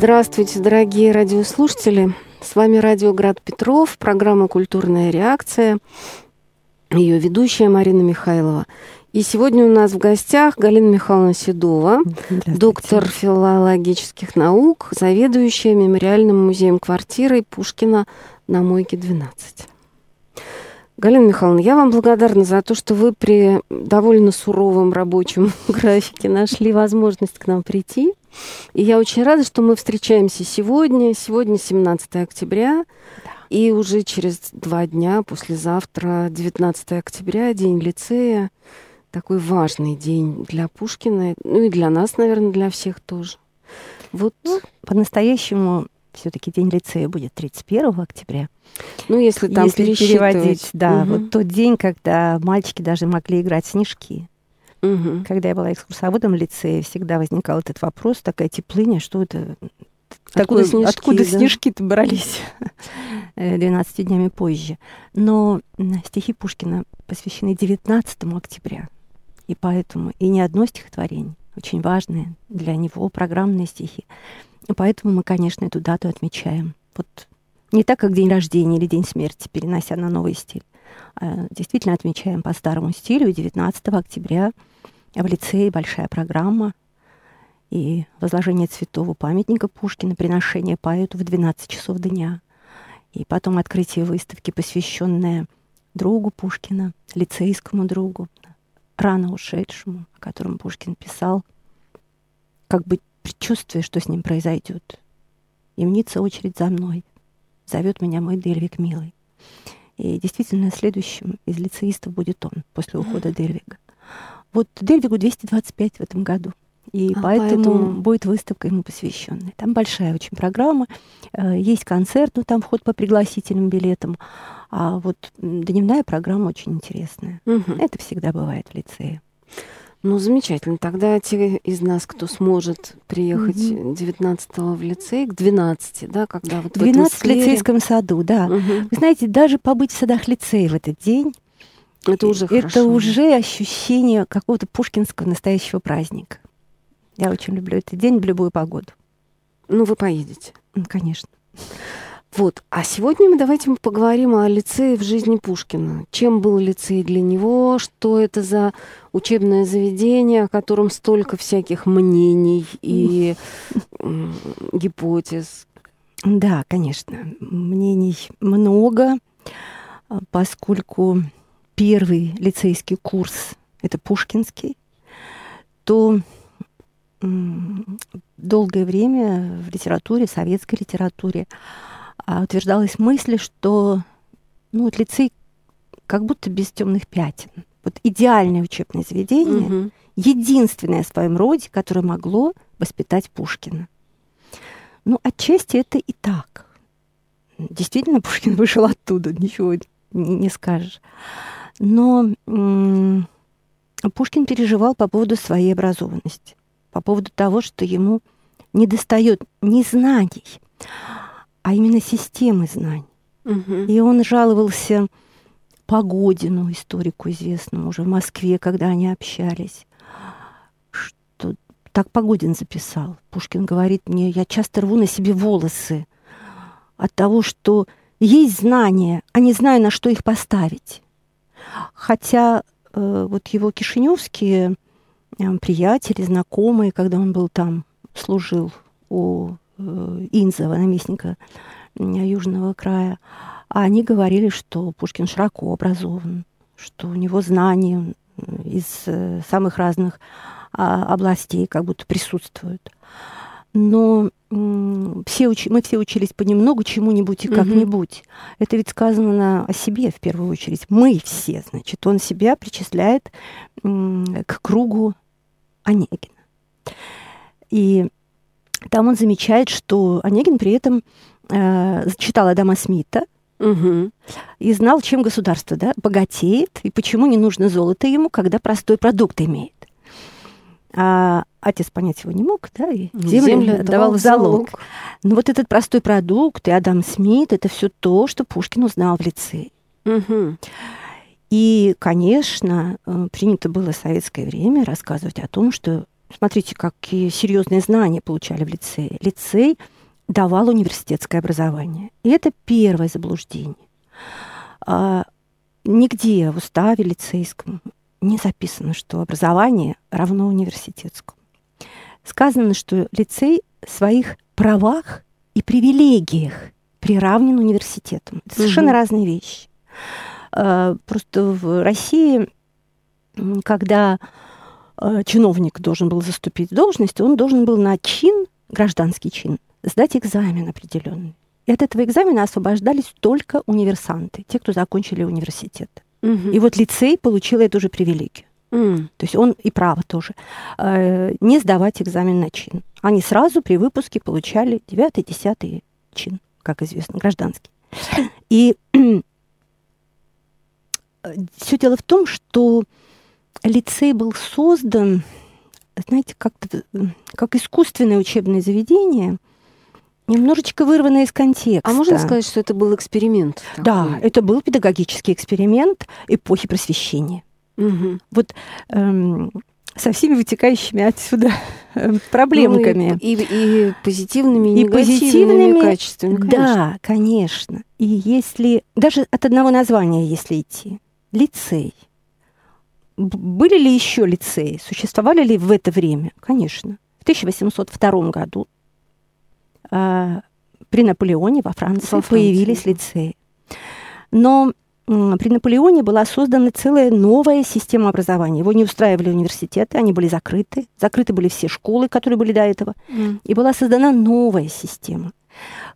Здравствуйте, дорогие радиослушатели. С вами радио Град Петров, программа «Культурная реакция», ее ведущая Марина Михайлова. И сегодня у нас в гостях Галина Михайловна Седова, доктор филологических наук, заведующая мемориальным музеем квартирой Пушкина на Мойке 12. Галина Михайловна, я вам благодарна за то, что вы при довольно суровом рабочем графике нашли возможность к нам прийти. И я очень рада, что мы встречаемся сегодня. Сегодня 17 октября. Да. И уже через два дня, послезавтра, 19 октября, День лицея. Такой важный день для Пушкина. Ну и для нас, наверное, для всех тоже. Вот. Ну, по-настоящему все-таки день лицея будет 31 октября. Ну, если там если переводить, да, угу. вот тот день, когда мальчики даже могли играть снежки. Угу. Когда я была экскурсоводом в лицее, всегда возникал этот вопрос, такая теплыня, что это... Откуда, снежки, откуда да? снежки-то брались 12 э, днями позже. Но стихи Пушкина посвящены 19 октября. И поэтому и не одно стихотворение, очень важное для него, программные стихи. Поэтому мы, конечно, эту дату отмечаем. Вот не так, как день рождения или день смерти, перенося на новый стиль. А действительно отмечаем по старому стилю 19 октября в лицее большая программа и возложение цветов у памятника Пушкина, приношение поэту в 12 часов дня. И потом открытие выставки, посвященное другу Пушкина, лицейскому другу, рано ушедшему, о котором Пушкин писал, как бы предчувствие, что с ним произойдет. И мнится очередь за мной. Зовет меня мой Дельвик милый. И действительно, следующим из лицеистов будет он после ухода Дельвига. Вот Дельвигу 225 в этом году. И а, поэтому, поэтому будет выставка ему посвященная. Там большая очень программа. Э, есть концерт, но там вход по пригласительным билетам. А вот дневная программа очень интересная. Угу. Это всегда бывает в лицее. Ну, замечательно. Тогда те из нас, кто сможет приехать угу. 19-го в лицей, к 12, да, когда вот 12 в, в лицейском саду, да. Угу. Вы знаете, даже побыть в садах лицея в этот день, это уже это хорошо. уже ощущение какого-то пушкинского настоящего праздника. Я очень люблю этот день в любую погоду. Ну, вы поедете. Ну, конечно. Вот. А сегодня мы давайте поговорим о лицее в жизни Пушкина. Чем был лицей для него, что это за учебное заведение, о котором столько всяких мнений и гипотез. Да, конечно, мнений много, поскольку первый лицейский курс это Пушкинский, то долгое время в литературе, в советской литературе а, утверждалась мысль, что ну, вот лицей как будто без темных пятен. Вот идеальное учебное заведение, угу. единственное в своем роде, которое могло воспитать Пушкина. Ну, отчасти это и так. Действительно, Пушкин вышел оттуда, ничего не, скажешь. Но м- Пушкин переживал по поводу своей образованности, по поводу того, что ему не достает ни знаний, а именно системы знаний. Угу. И он жаловался Погодину, историку известному уже в Москве, когда они общались, что так Погодин записал. Пушкин говорит мне, я часто рву на себе волосы от того, что есть знания, а не знаю, на что их поставить. Хотя э, вот его кишиневские э, приятели, знакомые, когда он был там, служил у Инзова, наместника Южного края, а они говорили, что Пушкин широко образован, что у него знания из э, самых разных а, областей как будто присутствуют. Но все уч... мы все учились понемногу чему-нибудь и как-нибудь. Mm-hmm. Это ведь сказано о себе в первую очередь. Мы все, значит, он себя причисляет к кругу Онегина. И там он замечает, что Онегин при этом э, читал Адама Смита, Угу. И знал, чем государство да, богатеет и почему не нужно золото ему, когда простой продукт имеет. А отец понять его не мог, да, и ну, землю, землю отдавал в залог. залог. Но вот этот простой продукт и Адам Смит это все то, что Пушкин узнал в лице. Угу. И, конечно, э, принято было в советское время рассказывать о том, что смотрите, какие серьезные знания получали в лицее. Лицей давал университетское образование. И это первое заблуждение. А, нигде в уставе лицейском не записано, что образование равно университетскому. Сказано, что лицей в своих правах и привилегиях приравнен университетам. Это совершенно угу. разные вещи. А, просто в России, когда чиновник должен был заступить в должность, он должен был на чин, гражданский чин, сдать экзамен определенный. И от этого экзамена освобождались только универсанты, те, кто закончили университет. Угу. И вот лицей получил эту же привилегию. Mm. То есть он и право тоже. Э, не сдавать экзамен на чин. Они сразу при выпуске получали 9-10 чин, как известно, гражданский. И все дело в том, что лицей был создан, знаете, как, как искусственное учебное заведение – немножечко вырвано из контекста. А можно сказать, что это был эксперимент? Такой? Да, это был педагогический эксперимент эпохи просвещения. Угу. Вот эм, со всеми вытекающими отсюда э, проблемками. Ну, и, и, и позитивными, и, и позитивными качествами. Конечно. Да, конечно. И если даже от одного названия, если идти, лицей. Были ли еще лицеи? Существовали ли в это время? Конечно. В 1802 году а, при Наполеоне во Франции, во Франции появились лицеи. Но при Наполеоне была создана целая новая система образования. Его не устраивали университеты, они были закрыты. Закрыты были все школы, которые были до этого. Mm. И была создана новая система,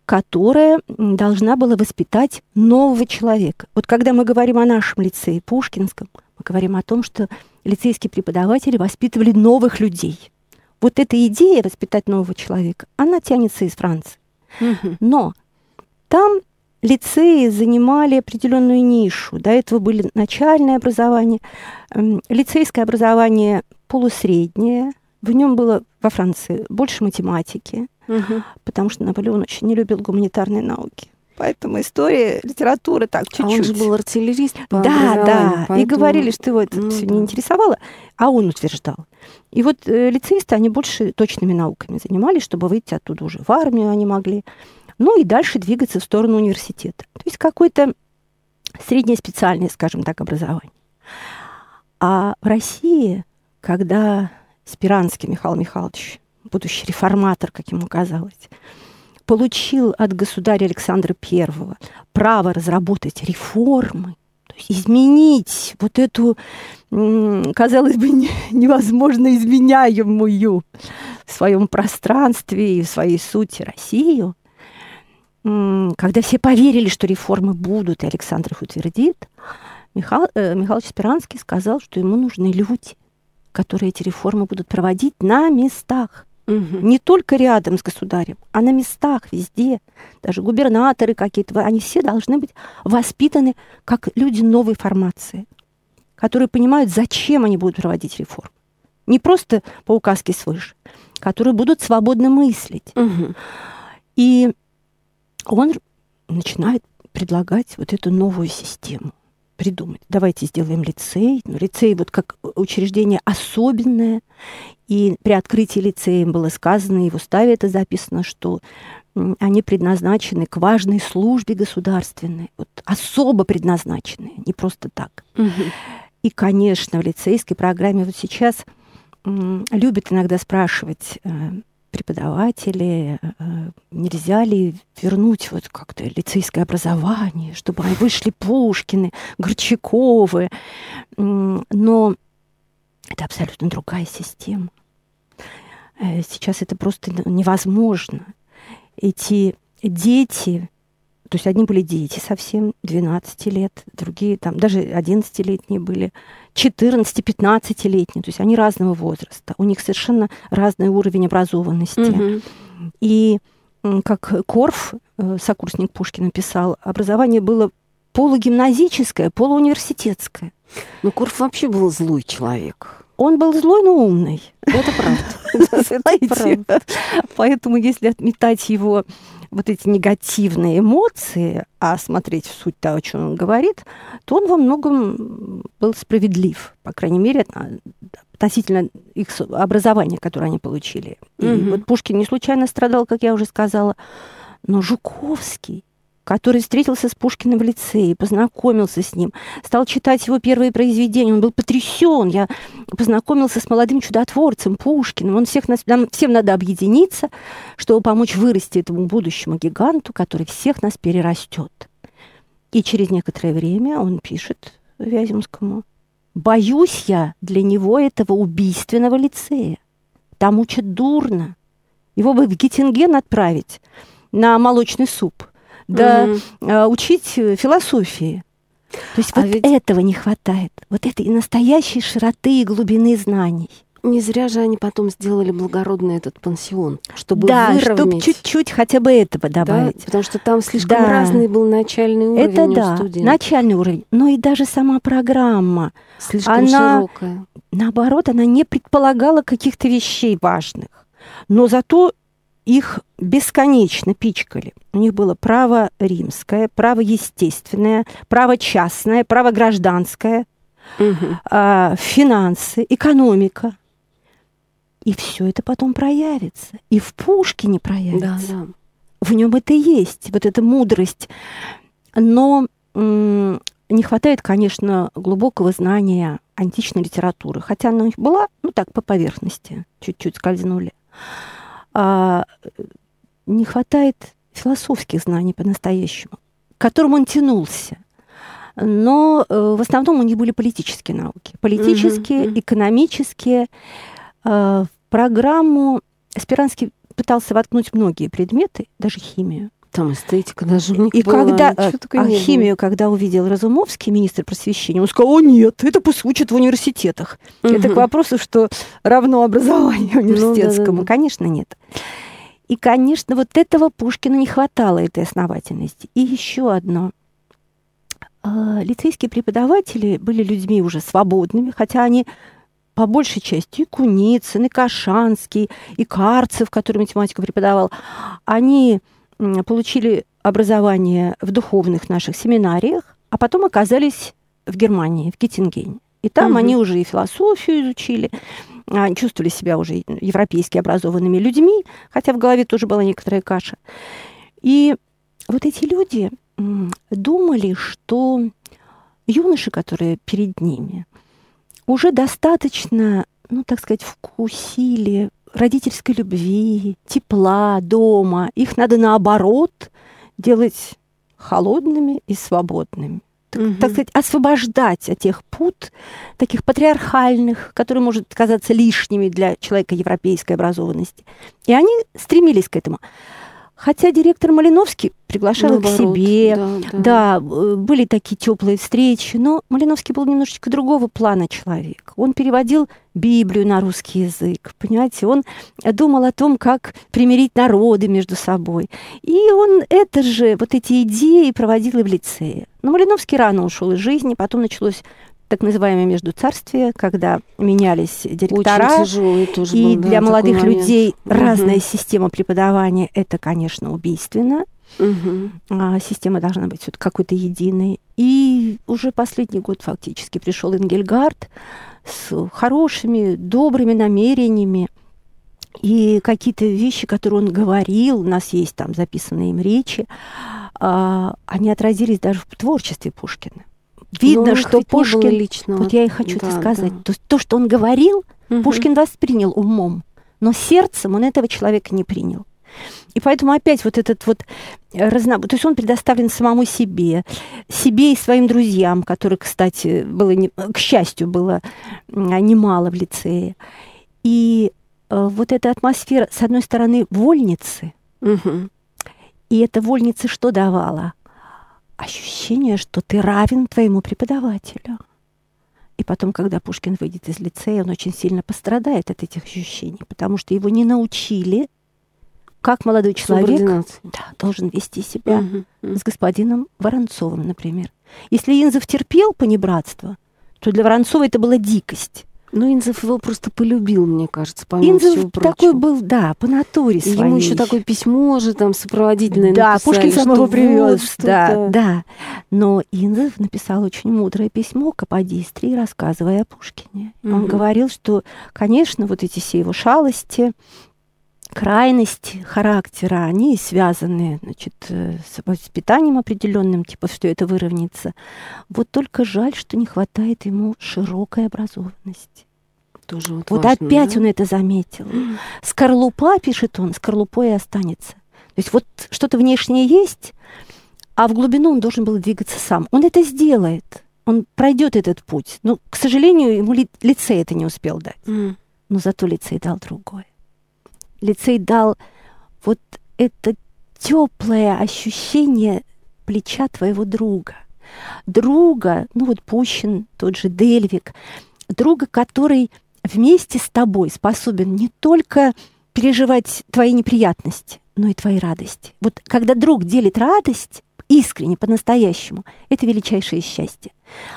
которая должна была воспитать нового человека. Вот когда мы говорим о нашем лицее Пушкинском, мы говорим о том, что лицейские преподаватели воспитывали новых людей – вот эта идея воспитать нового человека, она тянется из Франции. Но там лицеи занимали определенную нишу. До этого были начальное образование, эм, лицейское образование полусреднее. В нем было во Франции больше математики, угу. потому что Наполеон очень не любил гуманитарные науки. Поэтому история, литература так чуть-чуть. А он же был артиллерист по Да, да. Поэтому... И говорили, что его это ну, все не интересовало, а он утверждал. И вот э, лицеисты, они больше точными науками занимались, чтобы выйти оттуда уже в армию они могли. Ну и дальше двигаться в сторону университета. То есть какое-то среднее специальное, скажем так, образование. А в России, когда Спиранский Михаил Михайлович, будущий реформатор, как ему казалось, получил от государя Александра I право разработать реформы, то есть изменить вот эту, казалось бы, невозможно изменяемую в своем пространстве и в своей сути Россию, когда все поверили, что реформы будут, и Александр их утвердит, Михаил, э, Михаил Спиранский сказал, что ему нужны люди, которые эти реформы будут проводить на местах. Угу. Не только рядом с государем, а на местах везде. Даже губернаторы какие-то, они все должны быть воспитаны как люди новой формации, которые понимают, зачем они будут проводить реформы. Не просто по указке свыше, которые будут свободно мыслить. Угу. И он начинает предлагать вот эту новую систему придумать. Давайте сделаем лицей. Ну, лицей вот как учреждение особенное. И при открытии лицея было сказано, и в уставе это записано, что они предназначены к важной службе государственной, вот особо предназначены, не просто так. Угу. И, конечно, в лицейской программе вот сейчас любят иногда спрашивать э, преподаватели, э, нельзя ли вернуть вот как-то лицейское образование, чтобы вышли Пушкины, Горчаковы. Но это абсолютно другая система. Э, сейчас это просто невозможно. Эти дети, то есть одни были дети совсем, 12 лет, другие там даже 11-летние были, 14-15-летние, то есть они разного возраста. У них совершенно разный уровень образованности. Угу. И как Корф, э, сокурсник Пушкина, писал, образование было полугимназическое, полууниверситетское. Ну, Корф вообще был злой человек. Он был злой, но умный. Это правда. Поэтому, если отметать его вот эти негативные эмоции, а смотреть в суть того, о чем он говорит, то он во многом был справедлив, по крайней мере, относительно их образования, которое они получили. И Мгм. вот Пушкин не случайно страдал, как я уже сказала, но Жуковский, который встретился с Пушкиным в лицее, познакомился с ним, стал читать его первые произведения, он был потрясен. Я познакомился с молодым чудотворцем Пушкиным. Он всех нас, нам всем надо объединиться, чтобы помочь вырасти этому будущему гиганту, который всех нас перерастет. И через некоторое время он пишет Вяземскому, «Боюсь я для него этого убийственного лицея. Там учат дурно. Его бы в Геттинген отправить на молочный суп, да а, учить э, философии. То есть А вот ведь- этого не хватает, вот этой настоящей широты и глубины знаний. Не зря же они потом сделали благородный этот пансион, чтобы да, чтобы выровнять. чуть-чуть хотя бы этого да, добавить. потому что там слишком Да. разный был начальный уровень Это у да, студентов. начальный уровень. Но и даже сама программа, Слишком она- широкая. наоборот, она не предполагала каких-то вещей важных. Но зато их бесконечно пичкали. У них было право римское, право естественное, право частное, право гражданское, а, финансы, экономика. И все это потом проявится. И в Пушкине Да, проявится. да. В нем это есть, вот эта мудрость. Но м, не хватает, конечно, глубокого знания античной литературы. Хотя она у них была, ну так, по поверхности, чуть-чуть скользнули. А, не хватает философских знаний по-настоящему, к которым он тянулся. Но э, в основном у них были политические науки. Политические, мгм. экономические. Э, в программу Спиранский пытался воткнуть многие предметы, даже химию. Там эстетика них И была. когда а было. химию, когда увидел Разумовский, министр просвещения, он сказал, о нет, это пусть учат в университетах. Это к вопросу, что равно образованию Ну да, да, университетскому. да. Конечно, нет. И, конечно, вот этого Пушкину не хватало, этой основательности. И еще одно. А, Лицейские преподаватели были людьми уже свободными, хотя они по большей части и Куницын, и Кашанский, и Карцев, который математику преподавал, они получили образование в духовных наших семинариях, а потом оказались в Германии, в Геттингене. И там Мгм. они уже и философию изучили, а, чувствовали себя уже европейски образованными людьми, хотя в голове тоже была некоторая каша. И вот эти люди думали, что юноши, которые перед ними, уже достаточно, ну, так сказать, вкусили родительской любви, тепла дома. Их надо наоборот делать холодными и свободными. Так, Мгм. так сказать, освобождать от тех пут, таких патриархальных, которые может казаться лишними для человека европейской образованности. И они стремились к этому. Хотя директор Малиновский приглашал их к Наоборот, себе, да, да. да, э, были такие теплые встречи, но Малиновский был немножечко другого плана человек. Он переводил Библию на русский язык, понимаете, он думал о том, как примирить народы между собой. И он это же, вот эти идеи проводил и в лицее. Но Малиновский рано ушел из жизни, потом началось так называемое междуцарствие, когда менялись директора. Очень тяжелый тоже И был, да, для молодых момент. людей Мгм. разная система преподавания это, конечно, убийственно. Мгм. А, система должна быть вот какой-то единой. И уже последний год фактически пришел Энгельгард с хорошими, добрыми намерениями. И какие-то вещи, которые он говорил, у нас есть там записанные им речи, а, они отразились даже в творчестве Пушкина. Но Видно, у них что Пушкин... личного. Вот я и хочу это Да, сказать. да. То, то, что он говорил, Мгм. Пушкин воспринял умом, но сердцем он этого человека не принял. И поэтому опять вот этот вот э, разно... То есть он предоставлен самому себе, себе и своим друзьям, которых, кстати, было, не... к счастью, было м, немало в лицее. И э, вот эта атмосфера, с одной стороны, вольницы, Мгм. и эта вольница что давала? Ощущение, что ты равен твоему преподавателю. И потом, когда Пушкин выйдет из лицея, он очень сильно пострадает от этих ощущений, потому что его не научили, как молодой человек да, должен вести себя Мгм. Мгм. с господином Воронцовым, например. Если Инзов терпел понебратство, то для Воронцова это была дикость. Ну, Инзов его просто полюбил, мне кажется, помимо Инзов всего прочего. такой был, да, по натуре своей. ему еще такое письмо же там сопроводительное Да, написали, Пушкин сам его вот привез. что да, да. Но Инзов написал очень мудрое письмо Каподистрии, рассказывая о Пушкине. Он Мгм. говорил, что, конечно, вот эти все его шалости, крайности характера, они связаны, значит, э, с воспитанием определенным, типа, что это выровняется. Вот только жаль, что не хватает ему широкой образованности. Тоже вот, Вот важно, опять да? он это заметил. Скорлупа, пишет он, скорлупой и останется. То есть вот что-то внешнее есть, а в глубину он должен был двигаться сам. Он это сделает. Он пройдет этот путь. Но, к сожалению, ему ли- лицей это не успел дать. М. Но зато лицей дал другое. Лицей дал вот это теплое ощущение плеча твоего друга. Друга, ну вот Пущин, тот же Дельвик, друга, который вместе с тобой способен не только переживать твои неприятности, но и твои радости. Вот когда друг делит радость искренне, по-настоящему, это величайшее счастье.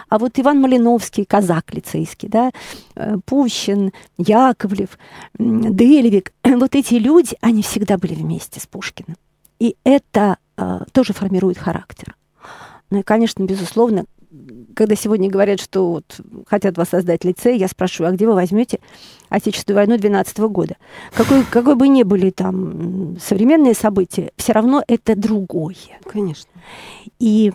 А вот Иван Малиновский, казак лицейский, да, э, Пущин, Яковлев, Дельвик, вот эти люди, они всегда были вместе с Пушкиным. И это э, тоже формирует характер. Ну и, конечно, безусловно, когда сегодня говорят, что вот хотят воссоздать лицей, я спрашиваю, а где вы возьмете Отечественную войну 12 года? Какой, какой бы ни были там современные события, все равно это другое. Конечно. И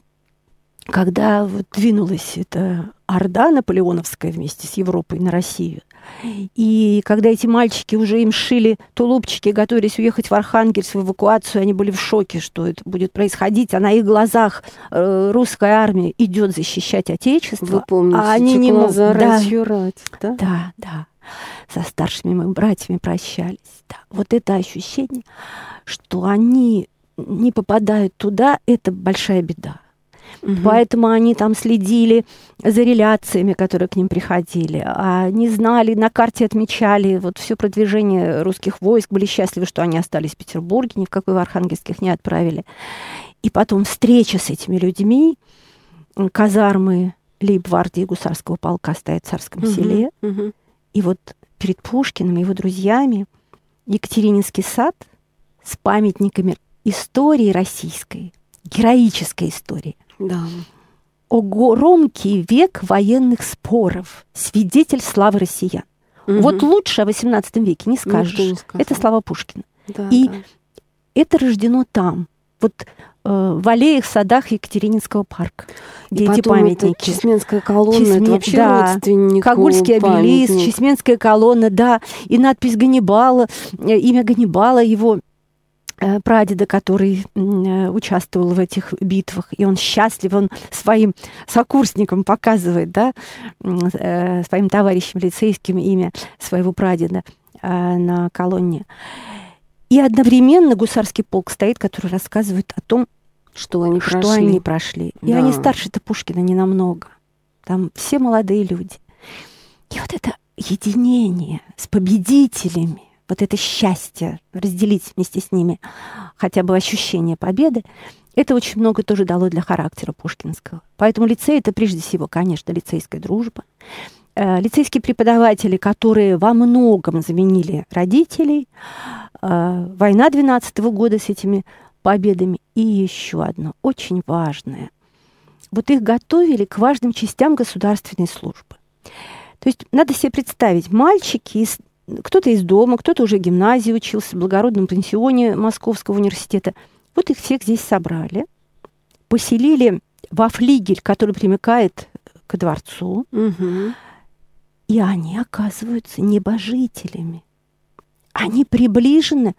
когда вот двинулась эта орда наполеоновская вместе с Европой на Россию, и когда эти мальчики уже им шили тулупчики, готовились уехать в Архангельск в эвакуацию, они были в шоке, что это будет происходить, а на их глазах э, русская армия идет защищать Отечество. Вы помните, а они не могут. Да. рать, рать, да? Да, да. Со старшими моими братьями прощались. Да. Вот это ощущение, что они не попадают туда, это большая беда. Мгм. Поэтому они там следили за реляциями, которые к ним приходили. А Они знали, на карте отмечали вот все продвижение русских войск, были счастливы, что они остались в Петербурге, ни в какой в Архангельск их не отправили. И потом встреча с этими людьми, казармы лейб-гвардии гусарского полка стоят в Царском Мгм. селе. Мгм. И вот перед Пушкиным и его друзьями Екатерининский сад с памятниками истории российской, героической истории. Да. Огромкий век военных споров, свидетель славы россиян. Вот Мгм. лучше о XVIII веке не скажешь. Не сказал. Это слава Пушкина. Да, и- да. Это рождено там, вот э, в аллеях, садах Екатерининского парка, где И эти потом это памятники. Чесменская колонна, Чесме- это вообще да. родственник Кагульский обелиск. Чесменская колонна, да, и надпись Ганнибала, э, имя Ганнибала, его прадеда, который э, участвовал в этих битвах, и он счастлив, он своим сокурсникам показывает, да, э, своим товарищам лицейским имя своего прадеда э, на колонне. И одновременно гусарский полк стоит, который рассказывает о том, Что они что прошли. они прошли. И Да. они старше-то Пушкина не намного. Там все молодые люди. И вот это единение с победителями, вот это счастье разделить вместе с ними хотя бы ощущение победы, это очень много тоже дало для характера пушкинского. Поэтому лицей это прежде всего, конечно, лицейская дружба. Э, Лицейские преподаватели, которые во многом заменили родителей, э, война 12 года с этими победами. И еще одно, очень важное. Вот их готовили к важным частям государственной службы. То есть надо себе представить, мальчики, из, кто-то из дома, кто-то уже гимназии учился, в благородном пансионе Московского университета. Вот их всех здесь собрали, поселили во флигель, который примыкает к дворцу, Мгм. и они оказываются небожителями. Они приближены.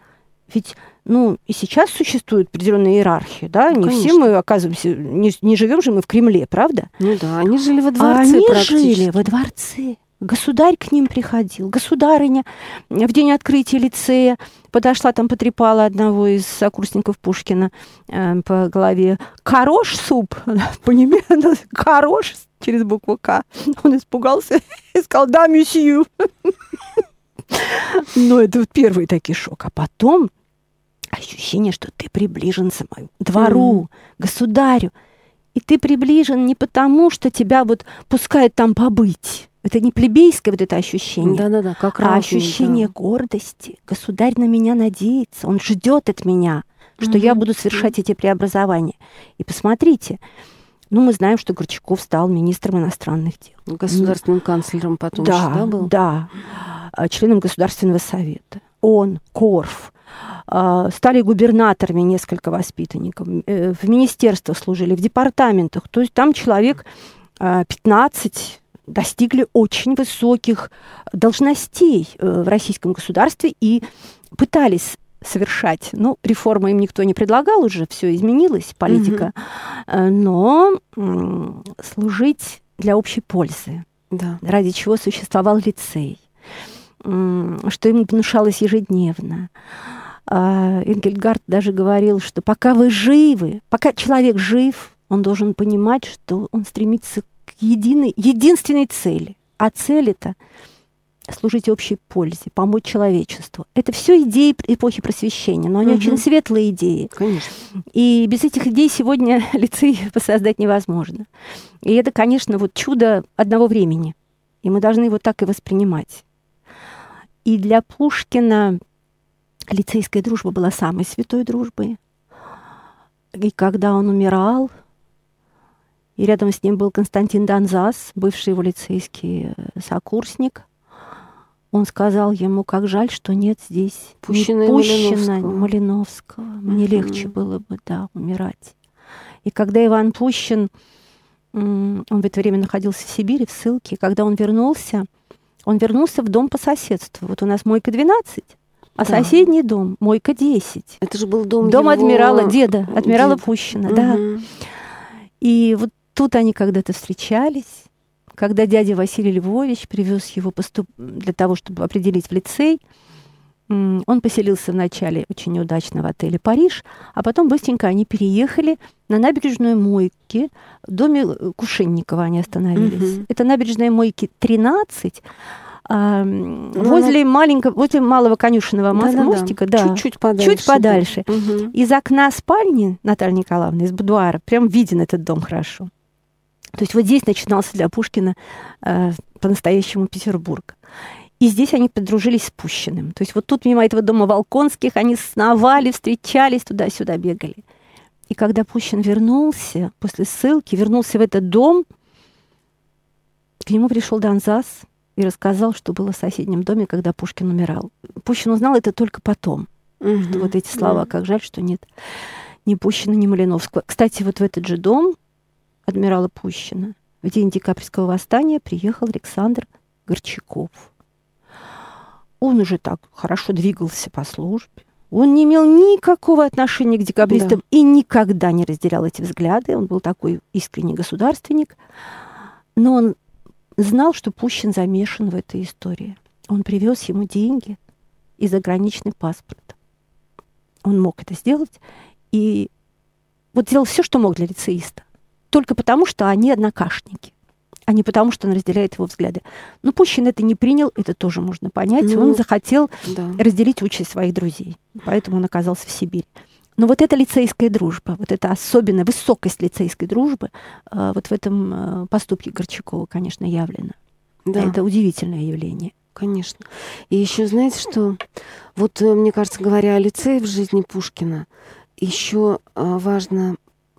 Ведь, ну, и сейчас существует определенная иерархия, да? Ну, не все конечно. мы оказываемся, не, не живем же мы в Кремле, правда? Ну да, они жили во А дворце они практически. жили во дворце. Государь к ним приходил. Государыня в день открытия лицея подошла там, потрепала одного из сокурсников Пушкина э, по голове. «Хорош суп!» По-немецки «Хорош» через букву «К». Он испугался и сказал «Да, месью». Но это вот первый такой шок. А потом ощущение, что ты приближен самому двору, государю. И ты приближен не потому, что тебя вот пускают там побыть. Это не плебейское вот это ощущение, Да-да-да, как а ощущение да. гордости. Государь на меня надеется, он ждет от меня, что я Мгм. буду совершать эти преобразования. И посмотрите, ну мы знаем, что Горчаков стал министром иностранных дел. Государственным канцлером потом еще, да, был? да, а, членом Государственного совета. Он, Корф, а, стали губернаторами несколько воспитанников, э, в министерствах служили, в департаментах. То есть там человек а, 15 достигли очень высоких должностей э, в российском государстве и пытались совершать. Ну, реформы им никто не предлагал уже, все изменилось, политика. Э, Но служить для общей пользы Да. ради чего существовал лицей, что им внушалось ежедневно. А, Энгельгард даже говорил, что пока вы живы, пока человек жив, он должен понимать, что он стремится к единой, единственной цели. А цель это служить общей пользе, помочь человечеству. Это все идеи эпохи просвещения, но они Мгм. очень светлые идеи. Конечно. И без этих идей сегодня лицей воссоздать невозможно. И это, конечно, вот чудо одного времени. И мы должны его так и воспринимать. И для Пушкина лицейская дружба была самой святой дружбой. И когда он умирал, и рядом с ним был Константин Донзас, бывший его лицейский э, сокурсник, он сказал ему, как жаль, что нет здесь Пущина Малиновского. Малиновского. Мне легче было бы, да, умирать. И когда Иван Пущин, он в это время находился в Сибири, в ссылке, когда он вернулся, он вернулся в дом по соседству. Вот у нас мойка 12, а Да. соседний дом мойка 10. Это же был дом Дом его- адмирала, деда, адмирала деда. Пущина, да. Мгм. И вот тут они когда-то встречались, когда дядя Василий Львович привез его поступ... для того, чтобы определить в лицей. Он поселился вначале очень неудачно в отеле «Париж», а потом быстренько они переехали на набережную Мойки. В доме э, Кушенникова они остановились. Мгм. Это набережная Мойки 13, а, м, Ну, возле маленького, возле малого конюшенного Да-да-да. мостика. Да. Чуть-чуть подальше. Чуть подальше. да. Мгм. Из окна спальни Натальи Николаевны, из будуара, прям виден этот дом хорошо. То есть вот здесь начинался для Пушкина э, по-настоящему Петербург. И здесь они подружились с Пущиным. То есть вот тут мимо этого дома Волконских они сновали, встречались, туда-сюда бегали. И когда Пущин вернулся после ссылки, вернулся в этот дом, к нему пришел Донзас и рассказал, что было в соседнем доме, когда Пушкин умирал. Пущин узнал это только потом что вот эти слова, Да. как жаль, что нет ни Пущина, ни Малиновского. Кстати, вот в этот же дом адмирала Пущина в день декабрьского восстания приехал Александр Горчаков. Он уже так хорошо двигался по службе. Он не имел никакого отношения к декабристам и никогда не разделял эти взгляды. Он был такой искренний государственник. Но он знал, что Пущин замешан в этой истории. Он привез ему деньги и заграничный паспорт. Он мог это сделать и вот сделал все, что мог для лицеиста. Только потому, что они однокашники, а не потому, что он разделяет его взгляды. Но Пущин это не принял, это тоже можно понять. Ну, он захотел Да. разделить участь своих друзей. Поэтому он оказался в Сибири. Но вот эта лицейская дружба, вот эта особенная высокость лицейской дружбы, э, вот в этом э, поступке Горчакова, конечно, явлена. Да. Это удивительное явление. Конечно. И еще знаете, что вот э, мне кажется, говоря о лицее в жизни Пушкина, еще важно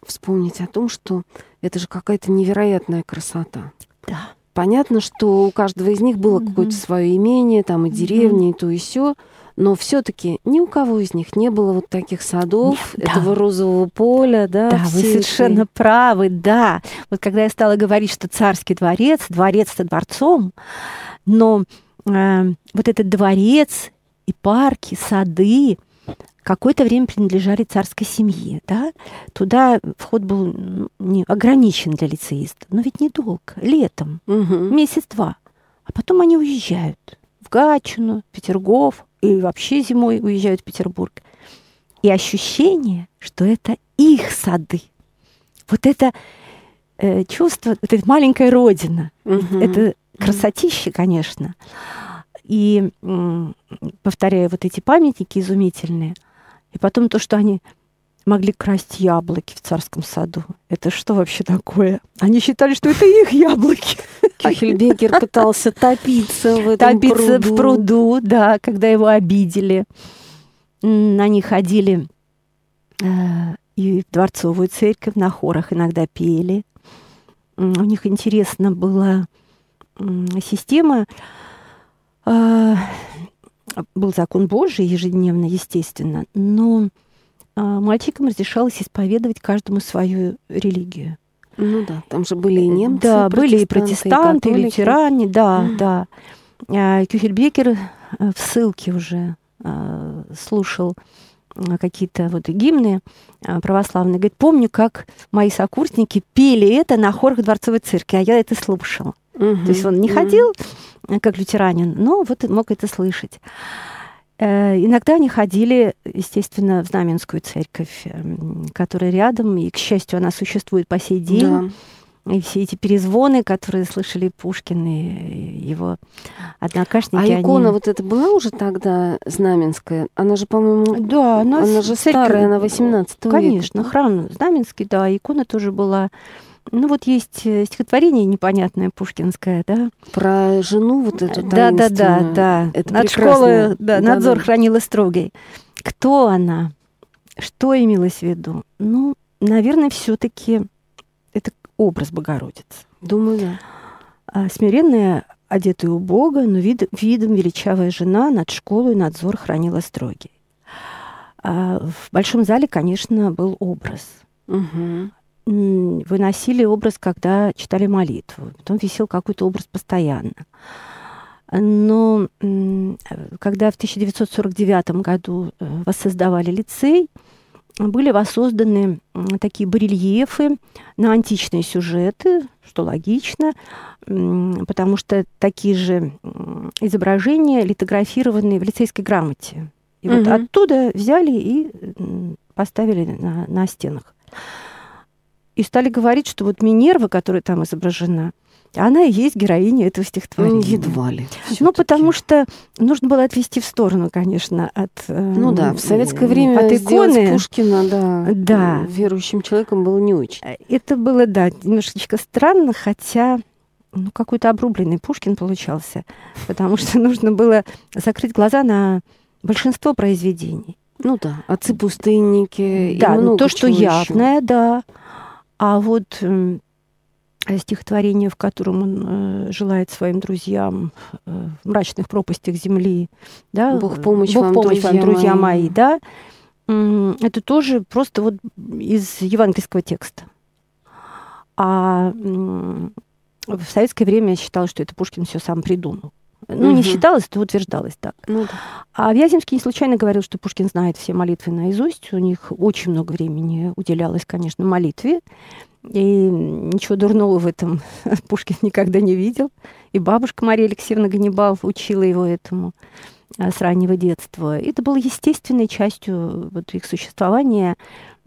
вспомнить о том, что это же какая-то невероятная красота. Да. Понятно, что у каждого из них было Мгм. какое-то свое имение, там и деревня, и то, и все. Но все-таки ни у кого из них не было вот таких садов, Нет, да. этого розового поля, да. Да, вы совершенно этой- правы, да. Вот когда я стала говорить, что царский дворец, дворец-то дворцом, но э, вот этот дворец и парки, сады какое-то время принадлежали царской семье, да. Туда вход был не ограничен для лицеистов, но ведь недолго, летом, Мгм. месяц-два. А потом они уезжают в Гатчину, Петергоф, и вообще зимой уезжают в Петербург. И ощущение, что это их сады. Вот это э, чувство, эта маленькая родина. Мгм. Это красотища, конечно. И повторяю, вот эти памятники изумительные. И потом то, что они могли красть яблоки в царском саду. Это что вообще такое? Они считали, что это их яблоки. Кюхельбекер пытался топиться в этом Топиться пруду. в пруду, да, когда его обидели. М, Они ходили э, и в дворцовую церковь, на хорах иногда пели. У них интересно была система. э, Был закон Божий ежедневно, естественно, но э, мальчикам разрешалось исповедовать каждому свою религию. Ну да, там же были и немцы, Да, были и протестанты, и католики. лютеране, да, Мгм. да. А, Кюхельбекер э, в ссылке уже э, слушал э, какие-то вот гимны э, православные. Говорит, помню, как мои сокурсники пели это на хорах Дворцовой церкви, а я это слушал. Мгм. То есть он не Мгм. ходил э, как лютеранин, но вот мог это слышать. Э, Иногда они ходили, естественно, в Знаменскую церковь, эм, которая рядом, и, к счастью, она существует по сей день. Да. И все эти перезвоны, которые слышали Пушкин и его однокашники. А они- икона вот эта была уже тогда знаменская? Она же, по-моему, Да, она, она же церковь- старая, она 18 века. Конечно, храм Знаменский, да, икона тоже была. Ну вот есть э, стихотворение непонятное пушкинское, да? Про жену вот эту Да, да, да, да. Это Над прекрасно. школой, да, Да, надзор да. хранила строгий. Кто она? Что имелось в виду? Ну, наверное, все-таки это образ Богородицы. Думаю, да. А, смиренная, одетая у Бога, но вид- видом величавая жена над школой надзор хранила строгий. А в большом зале, конечно, был образ. Мгм. Выносили образ, когда читали молитву. Потом висел какой-то образ постоянно. Но когда в 1949 году э, воссоздавали лицей, были воссозданы такие барельефы на античные сюжеты, что логично, потому что такие же изображения литографированы в лицейской грамоте. И вот Мгм. оттуда взяли и поставили на, на стенах. И стали говорить, что вот Минерва, которая там изображена, она и есть героиня этого Ну, стихотворения. едва ли. Ну, потому что нужно было отвести в сторону, конечно, от э, Ну да, в советское время от иконы. Пушкина, да, Да. э, верующим человеком было не очень. Это было, да, немножечко странно, хотя ну, какой-то обрубленный Пушкин получался, потому что нужно было закрыть глаза на большинство произведений. Ну да, отцы-пустынники и да, ну, много то, что явное, да. А вот м, стихотворение, в котором он э, желает своим друзьям э, в мрачных пропастях земли, да, Бог э, помощь Бог вам, помощь вам, друзья друзья мои. мои, да, это тоже просто вот из евангельского текста. А в советское время считалось, что это Пушкин все сам придумал. Ну, не Мгм. считалось, это утверждалось так. Ну да. А Вяземский не случайно говорил, что Пушкин знает все молитвы наизусть. У них очень много времени уделялось, конечно, молитве. И ничего дурного в этом Пушкин никогда не видел. И бабушка Мария Алексеевна Ганнибал учила его этому а, с раннего детства. Это было естественной частью вот их существования.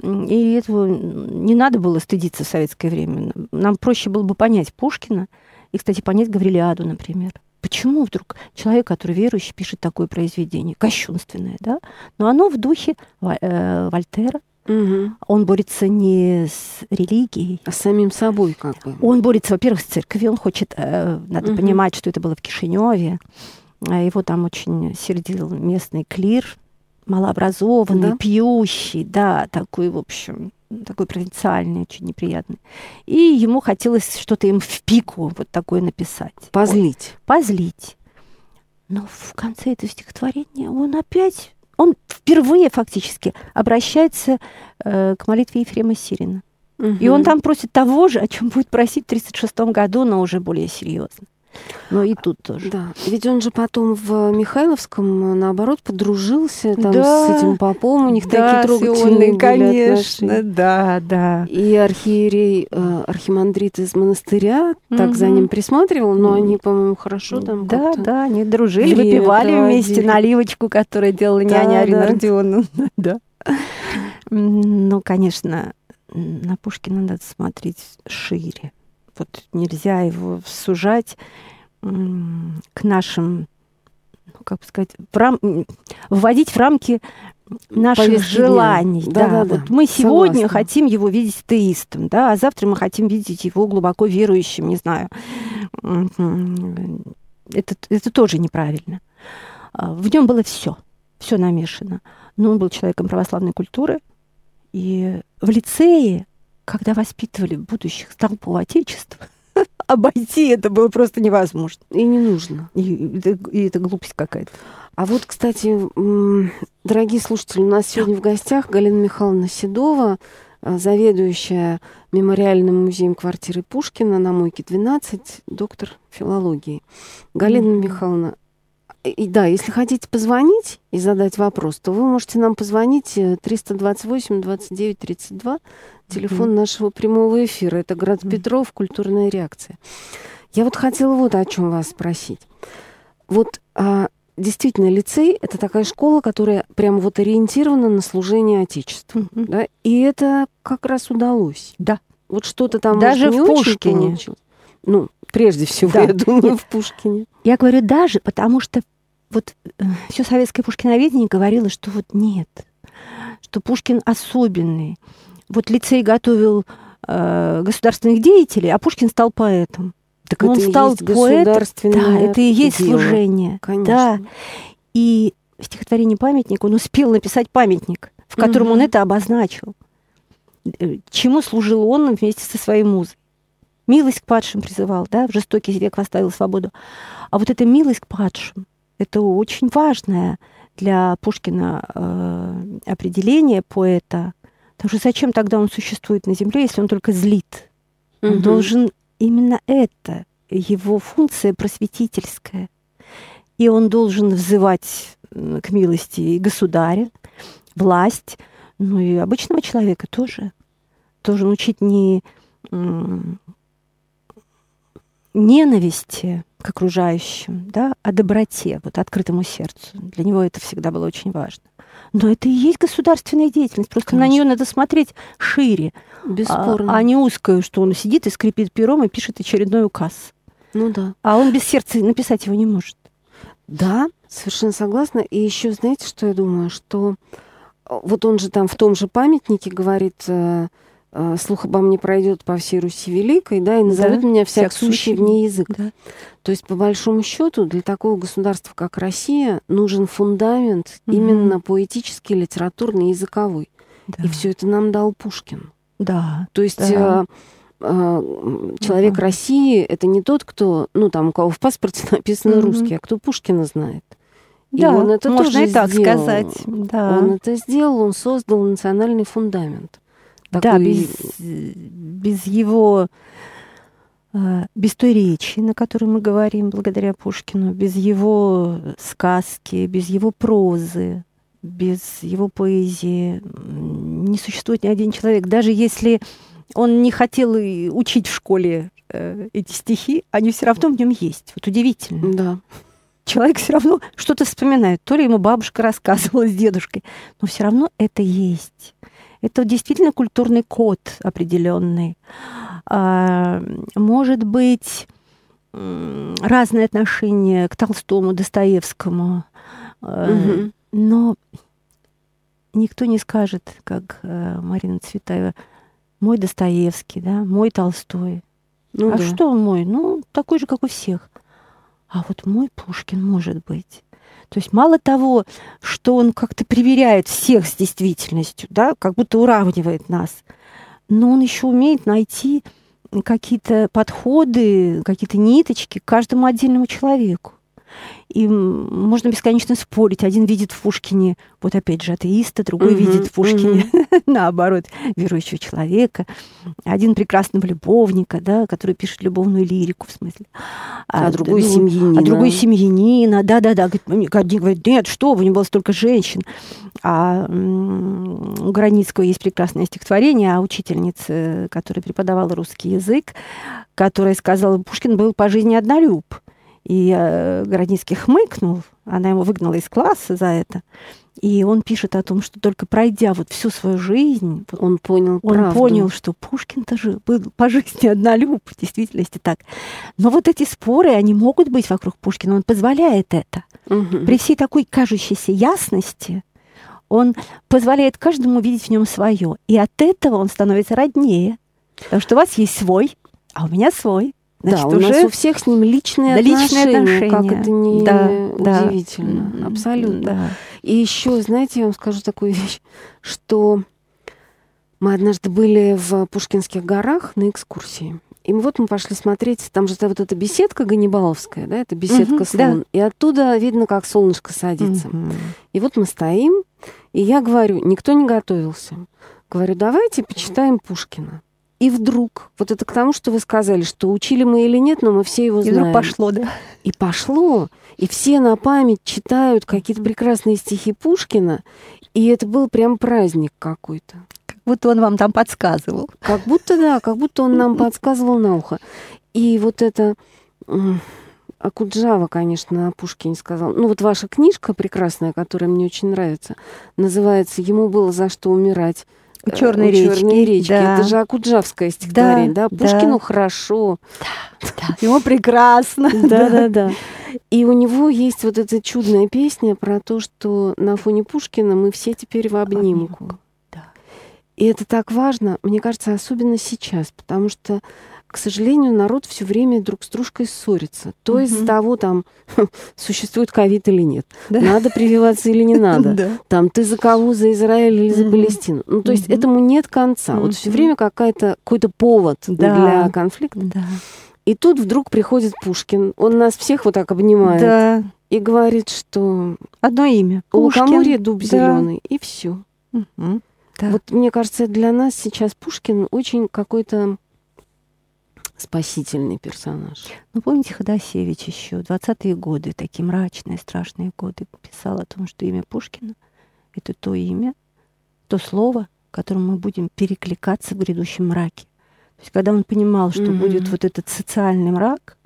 И этого не надо было стыдиться в советское время. Нам проще было бы понять Пушкина и, кстати, понять Гаврилиаду, например. Почему вдруг человек, который верующий, пишет такое произведение, кощунственное, да? Но оно в духе э, Вольтера. Мгм. Он борется не с религией, А с самим собой как бы. он борется, во-первых, с церковью. Он хочет, э, надо Мгм. понимать, что это было в Кишиневе. А Его там очень сердил местный клир, малообразованный, Да? пьющий, да, такой, в общем, такой провинциальный, очень неприятный. И ему хотелось что-то им в пику вот такое написать. Позлить. позлить. Но в конце этого стихотворения он опять, он впервые фактически обращается э, к молитве Ефрема Сирина. И он там просит того же, о чем будет просить в 1936 году, но уже более серьезно. Но и тут тоже. Да, ведь он же потом в Михайловском, наоборот, подружился там Да, с этим попом, у них Да, такие трогательные Ионой, были конечно, отношения. да, да. И архиерей, э, архимандрит из монастыря так за ним присматривал, но они, по-моему, хорошо там Да, да, они дружили, выпивали проводили. вместе наливочку, которую делала Да, няня Арина да. Родионовна. Да. Ну, конечно, на Пушкина надо смотреть шире. Вот нельзя его сужать к нашим, ну, как бы сказать, в рам- вводить в рамки наших желаний. Да, да, да, Вот мы сегодня Согласна. хотим его видеть теистом, да, а завтра мы хотим видеть его глубоко верующим, не знаю. Это, это тоже неправильно. А, в нем было все, все намешано. Но он был человеком православной культуры, и в лицее, когда воспитывали будущих столпов Отечества, обойти это было просто невозможно. И не нужно. И, и, и это глупость какая-то. А вот, кстати, дорогие слушатели, у нас сегодня в гостях Галина Михайловна Седова, а, заведующая мемориальным музеем квартиры Пушкина на Мойке 12, доктор филологии. Галина mm-hmm. Михайловна, и да, если хотите позвонить и задать вопрос, то вы можете нам позвонить 328 29 32, телефон mm-hmm. нашего прямого эфира. Это Град mm-hmm. Петров, культурная реакция. Я вот хотела вот о чем вас спросить. Вот а, действительно лицей это такая школа, которая прямо вот ориентирована на служение Отечеству, mm-hmm. да, и это как раз удалось. Да. Вот что-то там даже может, в Пушкине. Ну, прежде всего, да. я думаю, Нет. в Пушкине. Я говорю даже, потому что вот э, все советское пушкиноведение говорило, что вот нет, что Пушкин особенный. Вот лицей готовил э, государственных деятелей, а Пушкин стал поэтом. Так он это стал и есть поэтом. Да, это и есть дело. служение. Конечно. Да. И в стихотворении «Памятник» он успел написать памятник, в котором угу. он это обозначил. Э, чему служил он вместе со своей музой. Милость к падшим призывал, да, в жестокий век восставил свободу. А вот эта милость к падшим, это очень важное для Пушкина э, определение поэта. Потому что зачем тогда он существует на земле, если он только злит? Угу. Он должен именно это, его функция просветительская. И он должен взывать к милости и государя, власть, ну и обычного человека тоже. Должен учить не ненависти к окружающим, да, о доброте, вот открытому сердцу. Для него это всегда было очень важно. Но это и есть государственная деятельность. Просто Конечно. на нее надо смотреть шире. Бесспорно. А, а не узкую, что он сидит и скрипит пером и пишет очередной указ. Ну да. А он без сердца написать его не может. Да, совершенно согласна. И еще, знаете, что я думаю, что э, вот он же там в том же памятнике говорит, э, слух обо мне пройдет по всей Руси Великой, да, и назовет да, меня всяк, всяк сущий в ней язык. Да. То есть, по большому счету, для такого государства, как Россия, нужен фундамент угу. именно поэтический, литературный, языковой. Да. И все это нам дал Пушкин. Да. То есть да. Э, э, человек да. России это не тот, кто, ну там у кого в паспорте написано угу. русский, а кто Пушкина знает. И да, он это можно тоже и так сделал. сказать. Да. Он это сделал, он создал национальный фундамент. Такой... Да, без, без его э, без той речи, на которой мы говорим благодаря Пушкину, без его сказки, без его прозы, без его поэзии не существует ни один человек. Даже если он не хотел учить в школе э, эти стихи, они все равно в нем есть. Вот удивительно. Да. Человек все равно что-то вспоминает. То ли ему бабушка рассказывала с дедушкой, но все равно это есть. Это действительно культурный код определенный. А, может быть, разные отношения к Толстому, Достоевскому. Угу. Но никто не скажет, как э, Марина Цветаева, мой Достоевский, да, мой Толстой. Ну, а да. что мой? Ну, такой же, как у всех. А вот мой Пушкин может быть. То есть мало того, что он как-то проверяет всех с действительностью, да, как будто уравнивает нас, но он еще умеет найти какие-то подходы, какие-то ниточки к каждому отдельному человеку. И можно бесконечно спорить. Один видит в Пушкине, вот опять же, атеиста, другой угу, видит в Пушкине, угу. наоборот, верующего человека. Один прекрасного любовника, да, который пишет любовную лирику, в смысле. А, а другой ну, семьянина. А другой семьянина, да-да-да. Один говорит, нет, что, у него было столько женщин. А у Границкого есть прекрасное стихотворение о учительнице, которая преподавала русский язык, которая сказала, Пушкин был по жизни однолюб. И э, Городницкий хмыкнул, она его выгнала из класса за это. И он пишет о том, что только пройдя вот всю свою жизнь, он понял Он правду. понял, что Пушкин тоже был по жизни однолюб, в действительности так. Но вот эти споры, они могут быть вокруг Пушкина, он позволяет это. Угу. При всей такой кажущейся ясности он позволяет каждому видеть в нем свое. И от этого он становится роднее. Потому что у вас есть свой, а у меня свой. Значит, да, у уже... нас у всех с ним личные, да, отношения, личные отношения. Как это не да, удивительно. Да, Абсолютно. Да. И еще, знаете, я вам скажу такую вещь, что мы однажды были в Пушкинских горах на экскурсии. И вот мы пошли смотреть, там же вот эта беседка Ганнибаловская, да, это беседка угу, слон. Да. И оттуда видно, как солнышко садится. Угу. И вот мы стоим, и я говорю, никто не готовился. Говорю, давайте почитаем Пушкина. И вдруг, вот это к тому, что вы сказали, что учили мы или нет, но мы все его знаем. И вдруг пошло, да. И пошло. И все на память читают какие-то прекрасные стихи Пушкина. И это был прям праздник какой-то. Как будто он вам там подсказывал. Как будто, да, как будто он нам подсказывал на ухо. И вот это... Акуджава, конечно, о Пушкине сказал. Ну, вот ваша книжка прекрасная, которая мне очень нравится, называется «Ему было за что умирать». У черной речки. Черной речки. Да. Это же Акуджавское стихотворение, да? да? Пушкину да. хорошо. Да, да. Ему прекрасно. Да, да, да. И у него есть вот эта чудная песня про то, что на фоне Пушкина мы все теперь в обнимку. Да. И это так важно, мне кажется, особенно сейчас, потому что к сожалению, народ все время друг с дружкой ссорится. То угу. из-за того, там, существует ковид или нет, да. надо прививаться или не надо, да. там, ты за кого, за Израиль или за угу. Палестину. Ну, то есть угу. этому нет конца. Угу. Вот все время какая-то, какой-то повод да. для конфликта. Да. И тут вдруг приходит Пушкин, он нас всех вот так обнимает да. и говорит, что... Одно имя. У Лукоморья дуб да. зеленый, и все. Угу. Да. Вот мне кажется, для нас сейчас Пушкин очень какой-то спасительный персонаж. Ну, помните, Ходосевич еще в 20-е годы, такие мрачные, страшные годы, писал о том, что имя Пушкина — это то имя, то слово, которым мы будем перекликаться в грядущем мраке. То есть, когда он понимал, что mm-hmm. будет вот этот социальный мрак,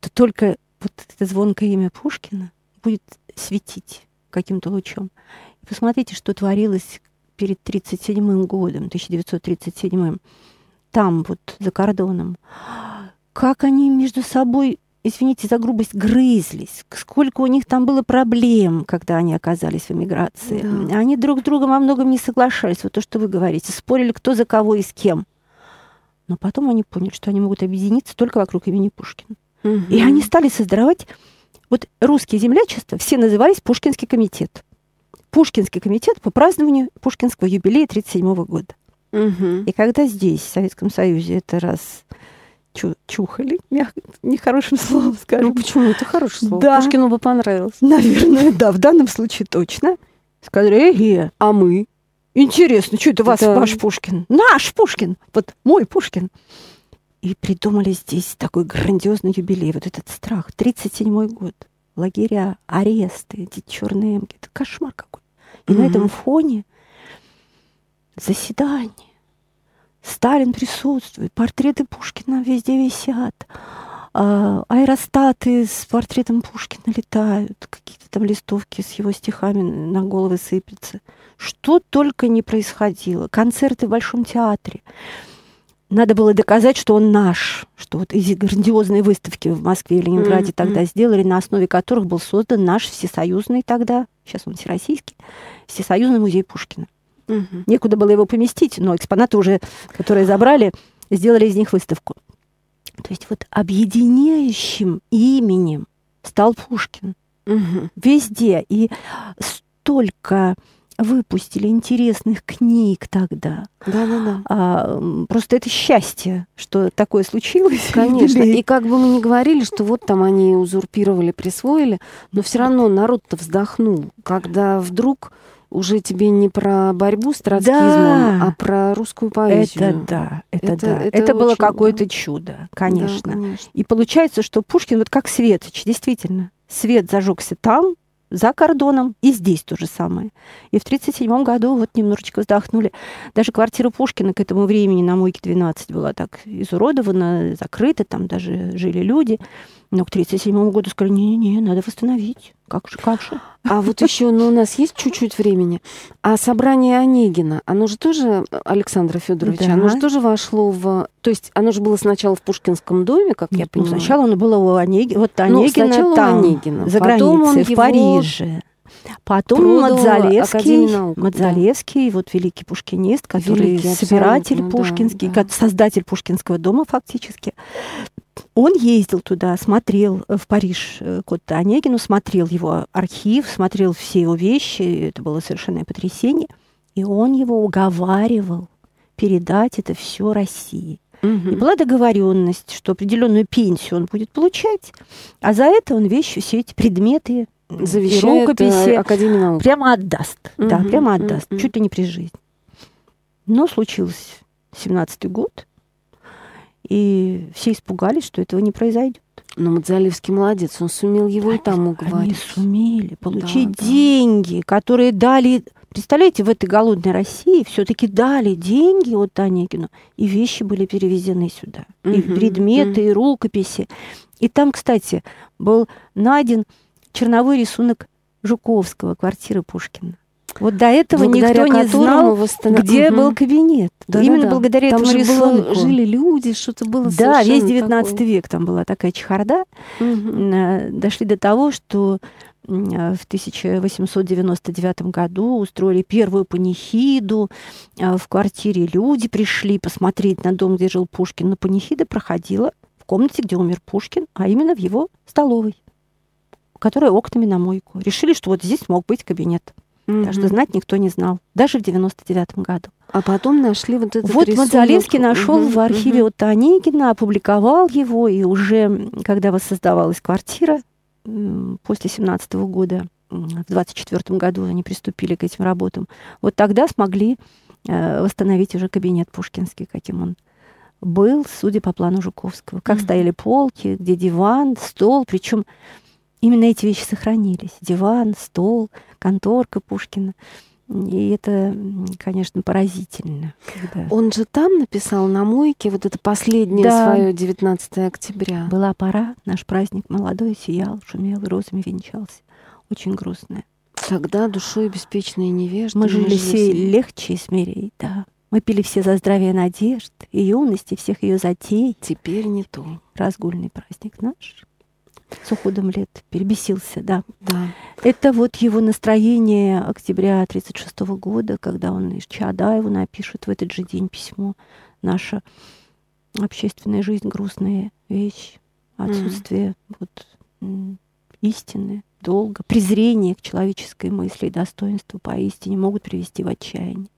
то только вот это звонкое имя Пушкина будет светить каким-то лучом. И посмотрите, что творилось перед 1937 годом, 1937 там, вот за кордоном. Как они между собой, извините за грубость, грызлись. Сколько у них там было проблем, когда они оказались в эмиграции. Да. Они друг с другом во многом не соглашались. Вот то, что вы говорите. Спорили, кто за кого и с кем. Но потом они поняли, что они могут объединиться только вокруг имени Пушкина. Угу. И они стали создавать... Вот русские землячества все назывались Пушкинский комитет. Пушкинский комитет по празднованию Пушкинского юбилея 1937 года. Угу. И когда здесь, в Советском Союзе, это раз чу чухали, мягко, нехорошим словом скажем. Ну почему? Это хорошее слово. Да. Пушкину бы понравилось. Наверное, да, в данном случае точно. Сказали, эге, а мы? Интересно, что это вас, да. ваш Пушкин? Наш Пушкин, вот мой Пушкин. И придумали здесь такой грандиозный юбилей, вот этот страх. 37-й год, лагеря, аресты, эти черные эмки. Это кошмар какой. И угу. на этом фоне заседание. Сталин присутствует, портреты Пушкина везде висят, а, аэростаты с портретом Пушкина летают, какие-то там листовки с его стихами на головы сыпятся. Что только не происходило. Концерты в Большом театре. Надо было доказать, что он наш, что вот эти грандиозные выставки в Москве и Ленинграде mm-hmm. тогда сделали, на основе которых был создан наш всесоюзный тогда, сейчас он всероссийский, всесоюзный музей Пушкина. Угу. Некуда было его поместить, но экспонаты уже, которые забрали, сделали из них выставку. То есть вот объединяющим именем стал Пушкин. Угу. Везде. И столько выпустили интересных книг тогда. Да, да, да. А, просто это счастье, что такое случилось. Конечно. И как бы мы ни говорили, что вот там они узурпировали, присвоили, но все равно народ-то вздохнул, когда вдруг уже тебе не про борьбу с троцкизмом, да. а про русскую поэзию. Это да, это, это да. Это, это было какое-то чудо, конечно. Да, конечно. И получается, что Пушкин вот как Светоч, действительно. Свет зажегся там, за кордоном, и здесь то же самое. И в 1937 году вот немножечко вздохнули. Даже квартира Пушкина к этому времени на Мойке 12 была так изуродована, закрыта, там даже жили люди. Но к 1937 году сказали, не-не-не, надо восстановить. Как же, как же? А вот еще, ну, у нас есть чуть-чуть времени. А собрание Онегина, оно же тоже, Александра Федоровича, да. оно же тоже вошло в... То есть оно же было сначала в Пушкинском доме, как Нет, я ну, понимаю. Ну, сначала оно было у Онегина, вот ну, Онегина ну, там, Онегина. за Потом границей, в его... Париже. Потом Продал Мадзалевский, наук, да. Мадзалевский, вот великий пушкинист, который Великий, собиратель да, пушкинский, да. создатель пушкинского дома фактически. Он ездил туда, смотрел э, в Париж э, к Отто Онегину, смотрел его архив, смотрел все его вещи, это было совершенное потрясение. И он его уговаривал передать это все России. И Мгм. была договоренность, что определенную пенсию он будет получать, а за это он вещи, все эти предметы, и Завещает рукописи э, Академию наук. прямо отдаст. Да, Мгм, прямо отдаст, мгм. чуть ли не при жизни. Но случился 17-й год, и все испугались, что этого не произойдет. Но Мадзалевский молодец, он сумел его и там Они уговорить. сумели получить да. деньги, которые дали... Представляете, в этой голодной России все-таки дали деньги от Онегину, и вещи были перевезены сюда. И Мгм, предметы, и рукописи. И там, кстати, был найден черновой рисунок Жуковского, квартиры Пушкина. Вот до этого Благодаря никто не знал, восстанов- где Мгм. был кабинет. Да, Именно да, да. благодаря Там этому же было- рисунку. жили люди, что-то было Да, весь совершенно 19 такое. век там была такая чехарда. Э, Дошли до того, что э, в 1899 году устроили первую панихиду. Э, В квартире люди пришли посмотреть на дом, где жил Пушкин. Но панихида проходила в комнате, где умер Пушкин, а именно в его столовой, которая окнами на мойку. Решили, что вот здесь мог быть кабинет. Так что Мгм. знать никто не знал. Даже в 99 году. А потом нашли вот этот Вот рисунок. Мадзалевский нашел Мгм, в архиве мгм. Отто Онегина, опубликовал его, и уже когда воссоздавалась квартира после 17 года, м, в 24 году они приступили к этим работам, вот тогда смогли э, восстановить уже кабинет пушкинский, каким он был, судя по плану Жуковского. Как Мгм. стояли полки, где диван, стол, причем именно эти вещи сохранились. Диван, стол, конторка Пушкина. И это, конечно, поразительно. когда- Он же там написал на мойке вот это последнее Да. свое 19 октября. Была пора, наш праздник молодой сиял, шумел розами венчался. Очень грустная. Тогда душой беспечной и невежды Мы жили все легче и смирей, да. Мы пили все за здравие надежд и юности всех ее затей. Теперь не то. Разгульный праздник наш с уходом лет перебесился, да. Да. Это вот его настроение октября 36 года, когда он из Чаадаева напишет в этот же день письмо. Наша общественная жизнь грустная вещь, отсутствие вот м, истины, долга, презрение к человеческой мысли и достоинству поистине могут привести в отчаяние.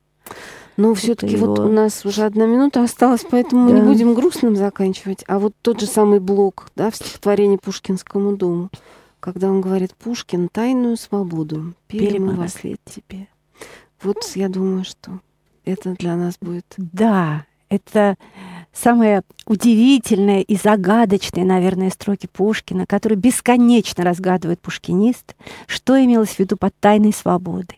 Но Это все-таки вот у нас уже одна минута осталась, поэтому мы не Да. будем грустным заканчивать. А вот тот же самый блок да, в стихотворении Пушкинскому дому, когда он говорит «Пушкин, тайную свободу, пели мы во след тебе». Вот я думаю, что это для нас будет Да, это самые удивительные и загадочные, наверное, строки Пушкина, которые бесконечно разгадывает пушкинист, что имелось в виду под тайной свободой.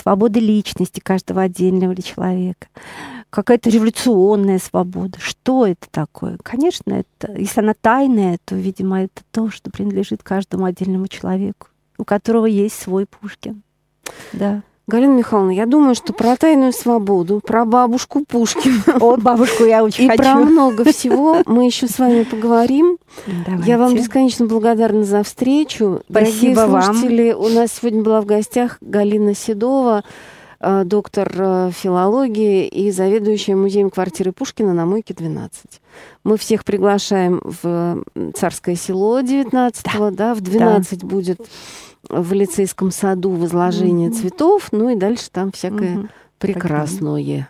Свобода личности каждого отдельного человека. Какая-то революционная свобода. Что это такое? Конечно, это, если она тайная, то, видимо, это то, что принадлежит каждому отдельному человеку, у которого есть свой Пушкин. Да. Галина Михайловна, я думаю, что про тайную свободу, про бабушку Пушкина О, бабушку я очень и хочу. про много всего мы еще с вами поговорим. Я вам Давайте. бесконечно благодарна за встречу. Спасибо Дорогие вам. слушатели, у нас сегодня была в гостях Галина Седова, э, доктор э, филологии и заведующая музеем квартиры Пушкина на Мойке 12. Мы всех приглашаем в Царское село 19 да, в 12 будет в лицейском саду возложение Мгм. цветов, ну и дальше там всякое Мгм. прекрасное.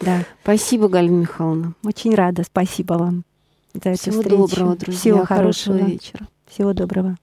Да, Спасибо, Галина Михайловна. очень рада. Спасибо вам за эту Всего встречу. доброго, друзья. Всего Хорошего хорошего. вечера. Всего доброго.